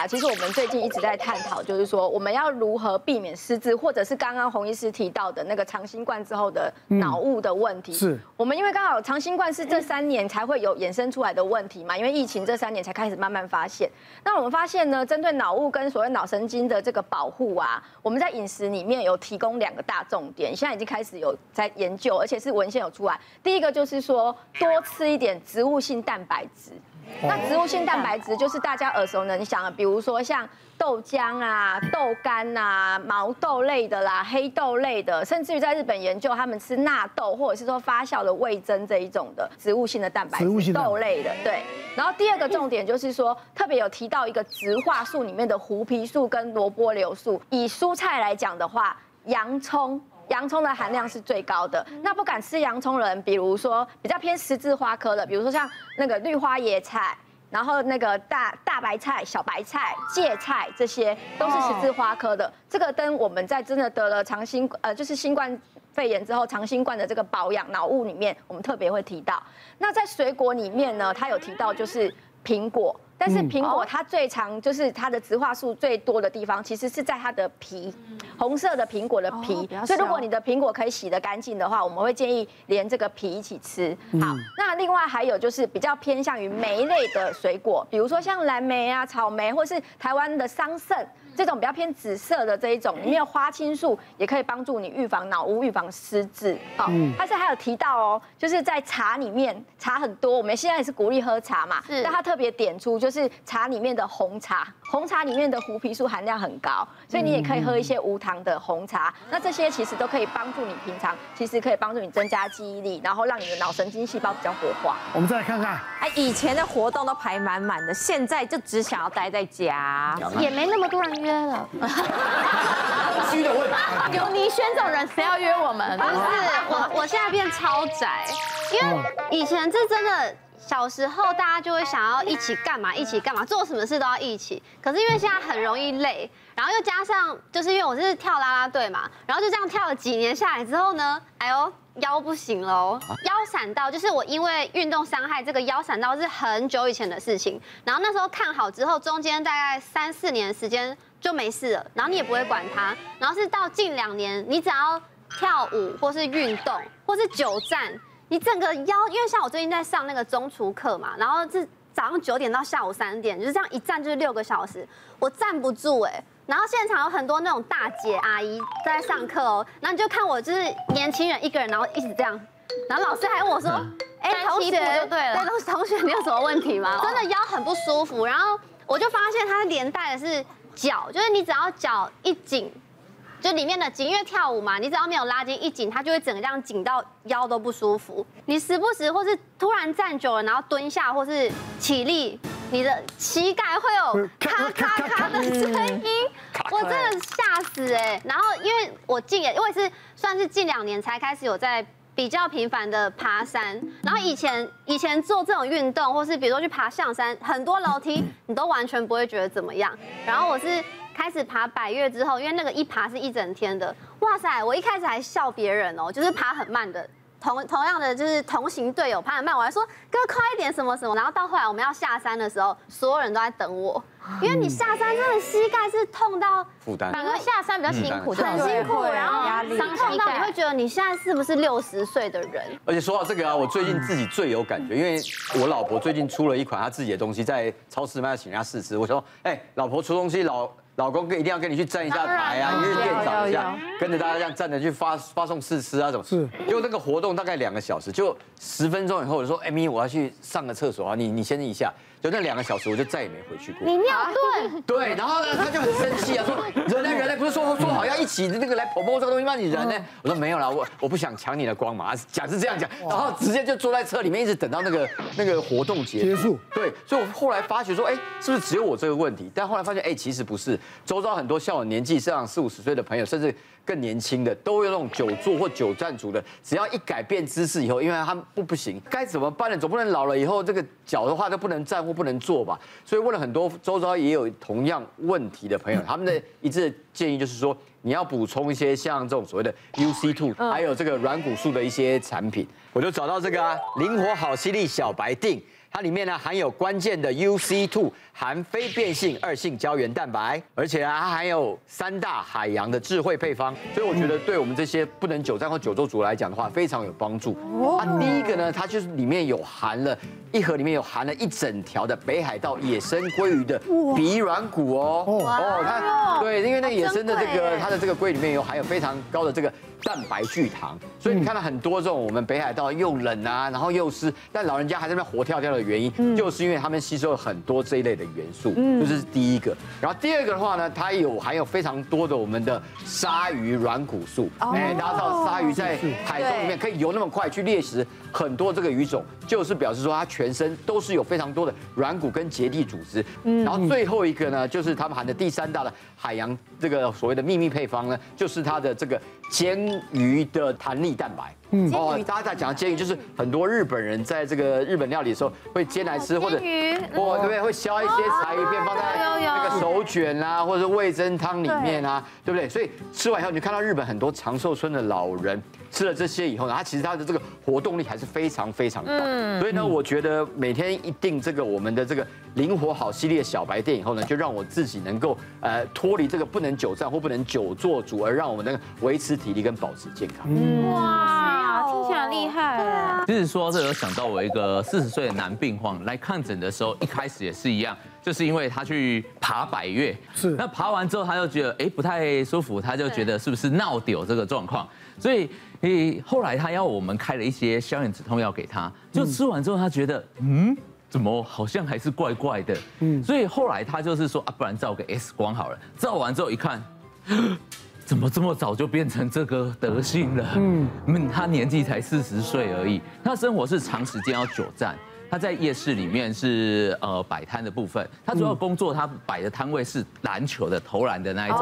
啊，其实我们最近一直在探讨，就是说我们要如何避免失智，或者是刚刚洪医师提到的那个长新冠之后的脑雾的问题。是我们因为刚好长新冠是这三年才会有衍生出来的问题嘛，因为疫情这三年才开始慢慢发现。那我们发现呢，针对脑雾跟所谓脑神经的这个保护啊，我们在饮食里面有提供两个大重点，现在已经开始有在研究，而且是文献有出来。第一个就是说多吃一点植物性蛋白质。那植物性蛋白质就是大家耳熟能详的，比如说像豆浆啊、豆干啊、毛豆类的啦、黑豆类的，甚至于在日本研究，他们吃纳豆或者是说发酵的味噌这一种的植物性的蛋白质，豆类的。对。然后第二个重点就是说，特别有提到一个植化素里面的槲皮素跟萝卜硫素。以蔬菜来讲的话，洋葱。洋葱的含量是最高的。那不敢吃洋葱的人，比如说比较偏十字花科的，比如说像那个绿花椰菜，然后那个大大白菜、小白菜、芥菜，这些都是十字花科的。这个跟我们在真的得了长新呃就是新冠肺炎之后长新冠的这个保养脑雾里面，我们特别会提到。那在水果里面呢，它有提到就是苹果。但是苹果它最常就是它的植化素最多的地方，其实是在它的皮，红色的苹果的皮。所以如果你的苹果可以洗得干净的话，我们会建议连这个皮一起吃。好，那另外还有就是比较偏向于莓类的水果，比如说像蓝莓啊、草莓，或是台湾的桑葚。这种比较偏紫色的这一种，里面有花青素，也可以帮助你预防脑雾、预防失智。哦，但是还有提到哦，就是在茶里面，茶很多，我们现在也是鼓励喝茶嘛。是。但他特别点出，就是茶里面的红茶，红茶里面的槲皮素含量很高，所以你也可以喝一些无糖的红茶。那这些其实都可以帮助你平常，其实可以帮助你增加记忆力，然后让你的脑神经细胞比较活化。我们再来看看，哎，以前的活动都排满满的，现在就只想要待在家，也没那么多人约。约了，虚的问题。有倪轩这种人，谁要约我们？不是我，我现在变超宅，因为以前是真的小时候大家就会想要一起干嘛，一起干嘛，做什么事都要一起。可是因为现在很容易累，然后又加上就是因为我是跳啦啦队嘛，然后就这样跳了几年下来之后呢，哎呦。腰不行喽，腰闪到就是我因为运动伤害，这个腰闪到是很久以前的事情。然后那时候看好之后，中间大概三四年的时间就没事了，然后你也不会管它。然后是到近两年，你只要跳舞或是运动或是久站，你整个腰，因为像我最近在上那个中厨课嘛，然后是早上九点到下午三点，就是这样一站就是六个小时，我站不住哎。然后现场有很多那种大姐阿姨在上课哦，然后你就看我就是年轻人一个人，然后一直这样，然后老师还问我说：“哎，同学，对了，同学，你有什么问题吗？”真的腰很不舒服，然后我就发现它连带的是脚，就是你只要脚一紧，就里面的紧，因为跳舞嘛，你只要没有拉筋一紧，它就会整个这样紧到腰都不舒服。你时不时或是突然站久了，然后蹲下或是起立。你的膝盖会有 咔咔咔的声音，我真的吓死哎！然后因为我近也因为是算是近两年才开始有在比较频繁的爬山，然后以前以前做这种运动或是比如说去爬象山，很多楼梯你都完全不会觉得怎么样。然后我是开始爬百越之后，因为那个一爬是一整天的，哇塞！我一开始还笑别人哦，就是爬很慢的。同同样的就是同行队友，爬很慢，我还说哥快一点什么什么，然后到后来我们要下山的时候，所有人都在等我，因为你下山真的膝盖是痛到负担，反而下山比较辛苦，很辛苦，然后伤痛到你会觉得你现在是不是六十岁的人？而且说到这个啊，我最近自己最有感觉，因为我老婆最近出了一款她自己的东西，在超市卖，请人家试吃。我说，哎，老婆出东西老。老公跟一定要跟你去站一下台啊，你去店长一下，跟着大家这样站着去发发送试吃啊，什么？是。就那个活动大概两个小时，就十分钟以后我就说，哎咪，我要去上个厕所啊，你你先一下。就那两个小时，我就再也没回去过。你尿遁？对，然后呢，他就很生气啊，说 人呢人呢，不是说说好要一起那个来 promote 这个东西吗？你人呢？我说没有啦，我我不想抢你的光嘛，假是这样讲，然后直接就坐在车里面，一直等到那个那个活动结束。对，所以我后来发觉说，哎，是不是只有我这个问题？但后来发现，哎，其实不是，周遭很多像我年纪这样四五十岁的朋友，甚至。更年轻的都有那种久坐或久站族的，只要一改变姿势以后，因为他们不不行，该怎么办呢？总不能老了以后这个脚的话都不能站或不能坐吧？所以问了很多周遭也有同样问题的朋友，他们的一致建议就是说，你要补充一些像这种所谓的 UC two，还有这个软骨素的一些产品。我就找到这个啊，灵活好吸力小白錠。它里面呢含有关键的 UC2 含非变性二性胶原蛋白，而且啊它含有三大海洋的智慧配方，所以我觉得对我们这些不能久站或久坐族来讲的话，非常有帮助。啊第一个呢，它就是里面有含了一盒里面有含了一整条的北海道野生鲑鱼的鼻软骨哦哦，它对，因为那个野生的这个它的这个鲑里面有含有非常高的这个。蛋白聚糖，所以你看到很多这种我们北海道又冷啊，然后又湿，但老人家还在那边活跳跳的原因，就是因为他们吸收了很多这一类的元素，这是第一个。然后第二个的话呢，它有含有非常多的我们的鲨鱼软骨素，哎，大家知道鲨鱼在海中里面可以游那么快去猎食很多这个鱼种，就是表示说它全身都是有非常多的软骨跟结缔组织。嗯然后最后一个呢，就是他们含的第三大的海洋这个所谓的秘密配方呢，就是它的这个煎鱼的弹力蛋白，嗯。哦，大家在讲煎鱼，就是很多日本人在这个日本料理的时候会煎来吃，或者或对不对？会削一些柴鱼片放在那个手卷啊，或者是味噌汤里面啊，对。不对？所以吃完以后，你就看到日本很多长寿村的老人吃了这些以后呢，他其实他的这个活动力还是非常非常大。所以呢，我觉得每天一定这个我们的这个灵活好系列小白店以后呢，就让我自己能够呃脱离这个不能久站或不能久坐主，而让我们能维持体力跟保持健康。哇，听起来厉害。对啊。其实说到这，有想到我一个四十岁的男病患来看诊的时候，一开始也是一样，就是因为他去爬百岳，是那爬完之后他就觉得哎不太舒服，他就觉得是不是闹丢这个状况，所以诶后来他要我们开了一些消炎止痛药给他，就吃完之后他觉得嗯。怎么好像还是怪怪的？嗯，所以后来他就是说啊，不然照个 X 光好了。照完之后一看，怎么这么早就变成这个德性了？嗯，他年纪才四十岁而已，他生活是长时间要久站，他在夜市里面是呃摆摊的部分，他主要工作他摆的摊位是篮球的投篮的那一种，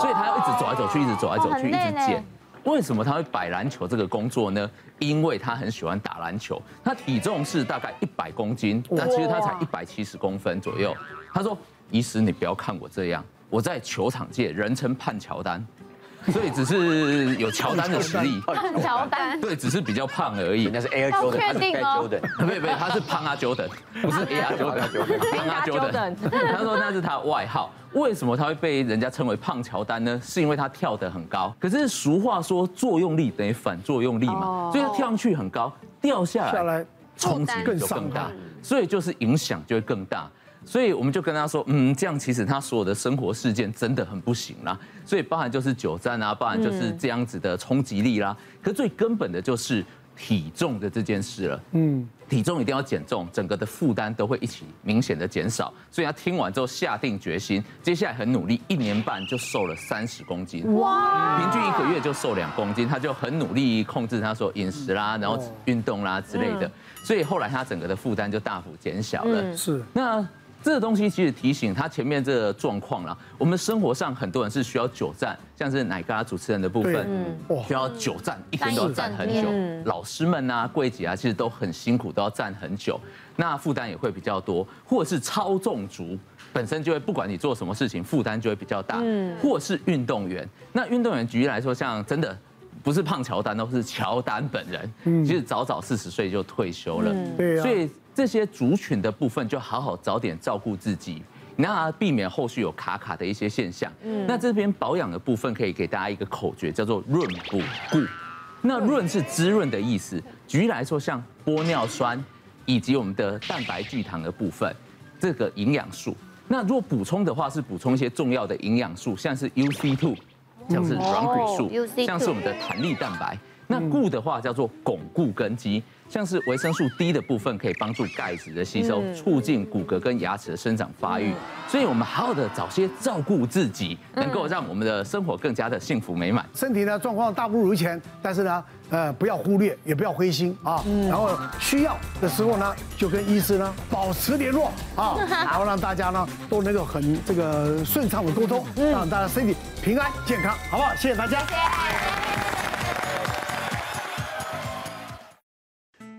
所以他要一直走来走去，一直走来走去，一直捡。为什么他会摆篮球这个工作呢？因为他很喜欢打篮球，他体重是大概一百公斤，但其实他才一百七十公分左右。他说：“医师，你不要看我这样，我在球场界人称胖乔丹。”所以只是有乔丹的实力，乔丹 对，只是比较胖而已。人家是 Air Jordan，他是 Air Jordan，没有没有，他是胖阿 Jordan，不是 Air Jordan，胖阿 Jordan。他说那是他外号。为什么他会被人家称为胖乔丹呢？是因为他跳得很高。可是俗话说作用力等于反作用力嘛，所以他跳上去很高，掉下来冲击就更大，所以就是影响就会更大。所以我们就跟他说，嗯，这样其实他所有的生活事件真的很不行啦。所以包含就是久站啊，包含就是这样子的冲击力啦。可最根本的就是体重的这件事了。嗯，体重一定要减重，整个的负担都会一起明显的减少。所以他听完之后下定决心，接下来很努力，一年半就瘦了三十公斤。哇！平均一个月就瘦两公斤，他就很努力控制他说饮食啦，然后运动啦之类的。所以后来他整个的负担就大幅减小了。是那。这个东西其实提醒他前面这个状况了。我们生活上很多人是需要久站，像是奶咖主持人的部分，需要久站，一天都要站很久。老师们啊、柜姐啊，其实都很辛苦，都要站很久，那负担也会比较多。或者是超重族，本身就会不管你做什么事情，负担就会比较大。或者是运动员，那运动员举例来说，像真的不是胖乔丹，都是乔丹本人，其实早早四十岁就退休了。对，所以。这些族群的部分，就好好早点照顾自己，那避免后续有卡卡的一些现象。嗯，那这边保养的部分，可以给大家一个口诀，叫做润补固。那润是滋润的意思。举例来说，像玻尿酸以及我们的蛋白聚糖的部分，这个营养素。那如果补充的话，是补充一些重要的营养素，像是 UC2，像是软骨素，像是我们的弹力蛋白。那固的话叫做巩固根基。像是维生素 D 的部分可以帮助钙质的吸收，促进骨骼跟牙齿的生长发育。所以，我们好好的早些照顾自己，能够让我们的生活更加的幸福美满。身体呢状况大不如前，但是呢，呃，不要忽略，也不要灰心啊。然后需要的时候呢，就跟医师呢保持联络啊，然后让大家呢都能够很这个顺畅的沟通，让大家身体平安健康，好不好？谢谢大家。